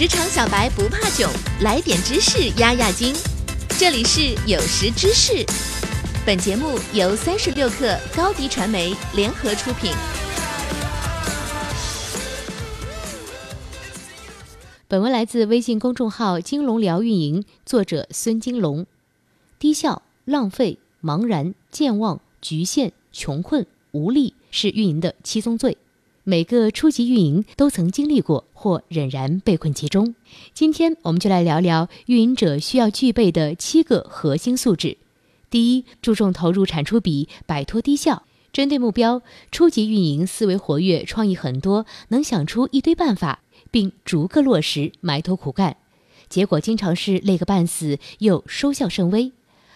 职场小白不怕囧，来点知识压压惊。这里是有识知识，本节目由三十六克高低传媒联合出品。本文来自微信公众号“金龙聊运营”，作者孙金龙。低效、浪费、茫然、健忘、局限、穷困、无力，是运营的七宗罪。每个初级运营都曾经历过或仍然被困其中。今天我们就来聊聊运营者需要具备的七个核心素质。第一，注重投入产出比，摆脱低效。针对目标，初级运营思维活跃，创意很多，能想出一堆办法，并逐个落实，埋头苦干。结果经常是累个半死，又收效甚微。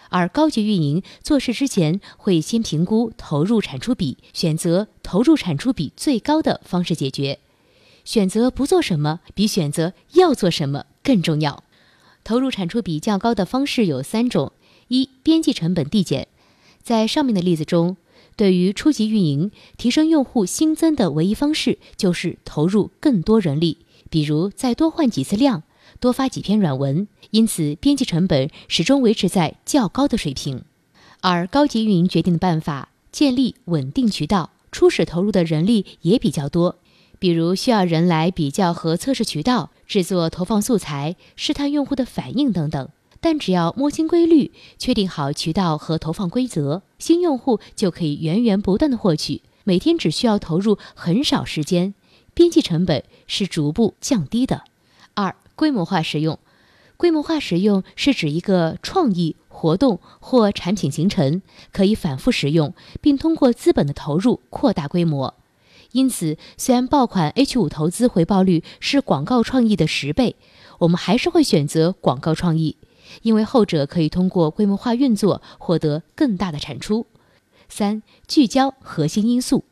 而高级运营做事之前会先评估投入产出比，选择投入产出比最高的方式解决。选择不做什么比选择要做什么更重要。投入产出比较高的方式有三种：一、边际成本递减。在上面的例子中，对于初级运营，提升用户新增的唯一方式就是投入更多人力，比如再多换几次量。多发几篇软文，因此边际成本始终维持在较高的水平。而高级运营决定的办法，建立稳定渠道，初始投入的人力也比较多，比如需要人来比较和测试渠道、制作投放素材、试探用户的反应等等。但只要摸清规律，确定好渠道和投放规则，新用户就可以源源不断的获取，每天只需要投入很少时间，边际成本是逐步降低的。二规模化使用，规模化使用是指一个创意活动或产品形成可以反复使用，并通过资本的投入扩大规模。因此，虽然爆款 H 五投资回报率是广告创意的十倍，我们还是会选择广告创意，因为后者可以通过规模化运作获得更大的产出。三、聚焦核心因素。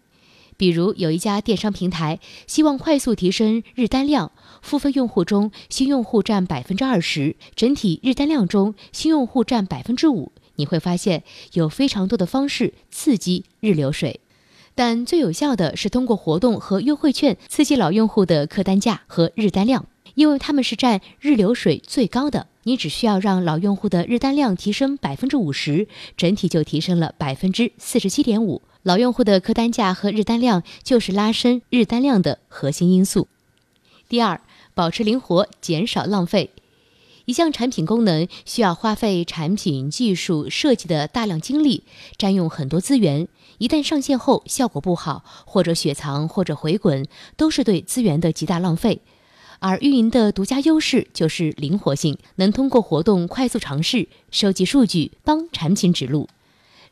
比如有一家电商平台希望快速提升日单量，付费用户中新用户占百分之二十，整体日单量中新用户占百分之五。你会发现有非常多的方式刺激日流水，但最有效的是通过活动和优惠券刺激老用户的客单价和日单量，因为他们是占日流水最高的。你只需要让老用户的日单量提升百分之五十，整体就提升了百分之四十七点五。老用户的客单价和日单量就是拉升日单量的核心因素。第二，保持灵活，减少浪费。一项产品功能需要花费产品技术设计的大量精力，占用很多资源。一旦上线后效果不好，或者雪藏，或者回滚，都是对资源的极大浪费。而运营的独家优势就是灵活性，能通过活动快速尝试、收集数据，帮产品指路。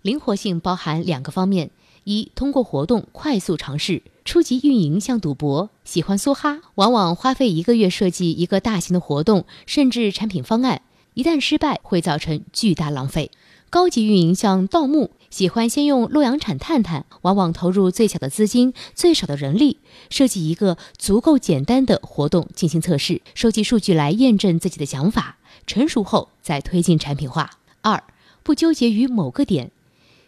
灵活性包含两个方面。一通过活动快速尝试，初级运营像赌博，喜欢梭哈，往往花费一个月设计一个大型的活动，甚至产品方案，一旦失败会造成巨大浪费。高级运营像盗墓，喜欢先用洛阳铲探探，往往投入最小的资金、最少的人力，设计一个足够简单的活动进行测试，收集数据来验证自己的想法，成熟后再推进产品化。二不纠结于某个点，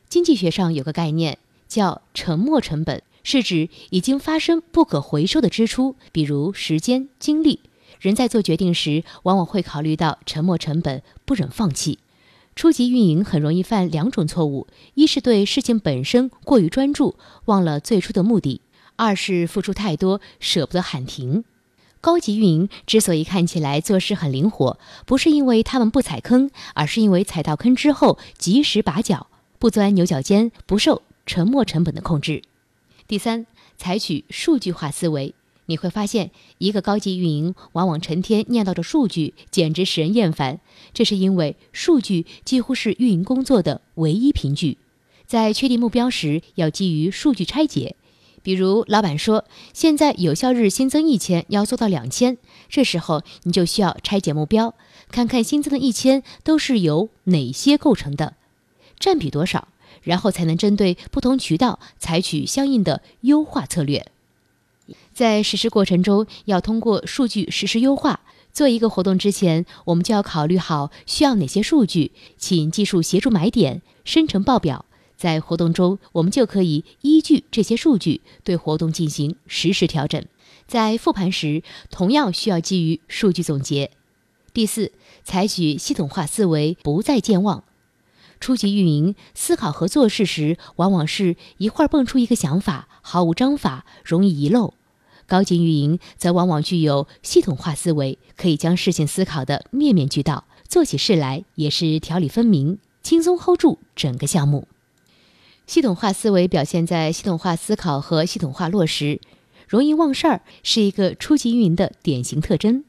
经济学上有个概念。叫沉没成本，是指已经发生不可回收的支出，比如时间、精力。人在做决定时，往往会考虑到沉没成本，不忍放弃。初级运营很容易犯两种错误：一是对事情本身过于专注，忘了最初的目的；二是付出太多，舍不得喊停。高级运营之所以看起来做事很灵活，不是因为他们不踩坑，而是因为踩到坑之后及时拔脚，不钻牛角尖，不受。沉没成本的控制。第三，采取数据化思维，你会发现，一个高级运营往往成天念叨着数据，简直使人厌烦。这是因为数据几乎是运营工作的唯一凭据。在确定目标时，要基于数据拆解。比如，老板说现在有效日新增一千，要做到两千，这时候你就需要拆解目标，看看新增的一千都是由哪些构成的，占比多少。然后才能针对不同渠道采取相应的优化策略。在实施过程中，要通过数据实时优化。做一个活动之前，我们就要考虑好需要哪些数据，请技术协助买点、生成报表。在活动中，我们就可以依据这些数据对活动进行实时调整。在复盘时同样需要基于数据总结。第四，采取系统化思维，不再健忘。初级运营思考和做事时，往往是一会儿蹦出一个想法，毫无章法，容易遗漏。高级运营则往往具有系统化思维，可以将事情思考的面面俱到，做起事来也是条理分明，轻松 hold 住整个项目。系统化思维表现在系统化思考和系统化落实，容易忘事儿是一个初级运营的典型特征。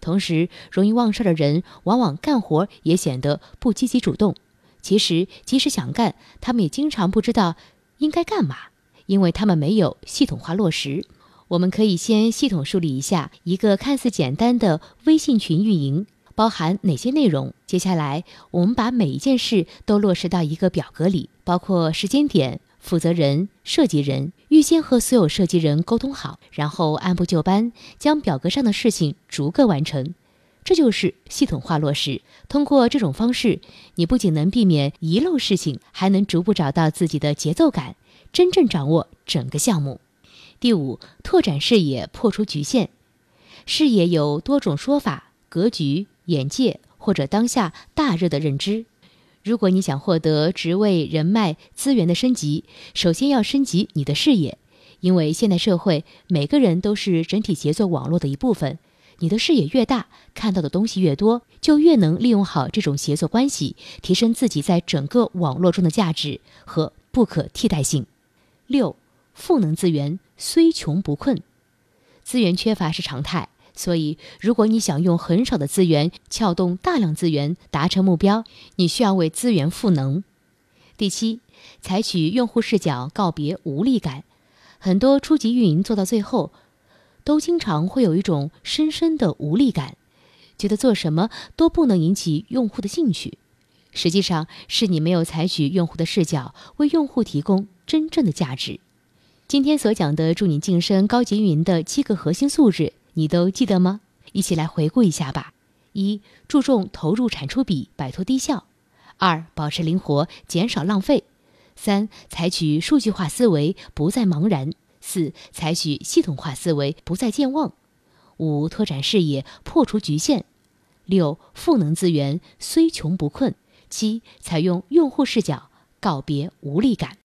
同时，容易忘事儿的人往往干活也显得不积极主动。其实，即使想干，他们也经常不知道应该干嘛，因为他们没有系统化落实。我们可以先系统梳理一下一个看似简单的微信群运营包含哪些内容。接下来，我们把每一件事都落实到一个表格里，包括时间点、负责人、设计人，预先和所有设计人沟通好，然后按部就班将表格上的事情逐个完成。这就是系统化落实。通过这种方式，你不仅能避免遗漏事情，还能逐步找到自己的节奏感，真正掌握整个项目。第五，拓展视野，破除局限。视野有多种说法：格局、眼界，或者当下大热的认知。如果你想获得职位、人脉、资源的升级，首先要升级你的视野，因为现代社会每个人都是整体协作网络的一部分。你的视野越大，看到的东西越多，就越能利用好这种协作关系，提升自己在整个网络中的价值和不可替代性。六。赋能资源虽穷不困，资源缺乏是常态，所以如果你想用很少的资源撬动大量资源达成目标，你需要为资源赋能。第七，采取用户视角，告别无力感。很多初级运营做到最后，都经常会有一种深深的无力感，觉得做什么都不能引起用户的兴趣。实际上是你没有采取用户的视角，为用户提供真正的价值。今天所讲的助你晋升高级运营的七个核心素质，你都记得吗？一起来回顾一下吧。一、注重投入产出比，摆脱低效；二、保持灵活，减少浪费；三、采取数据化思维，不再茫然；四、采取系统化思维，不再健忘；五、拓展视野，破除局限；六、赋能资源，虽穷不困；七、采用用户视角，告别无力感。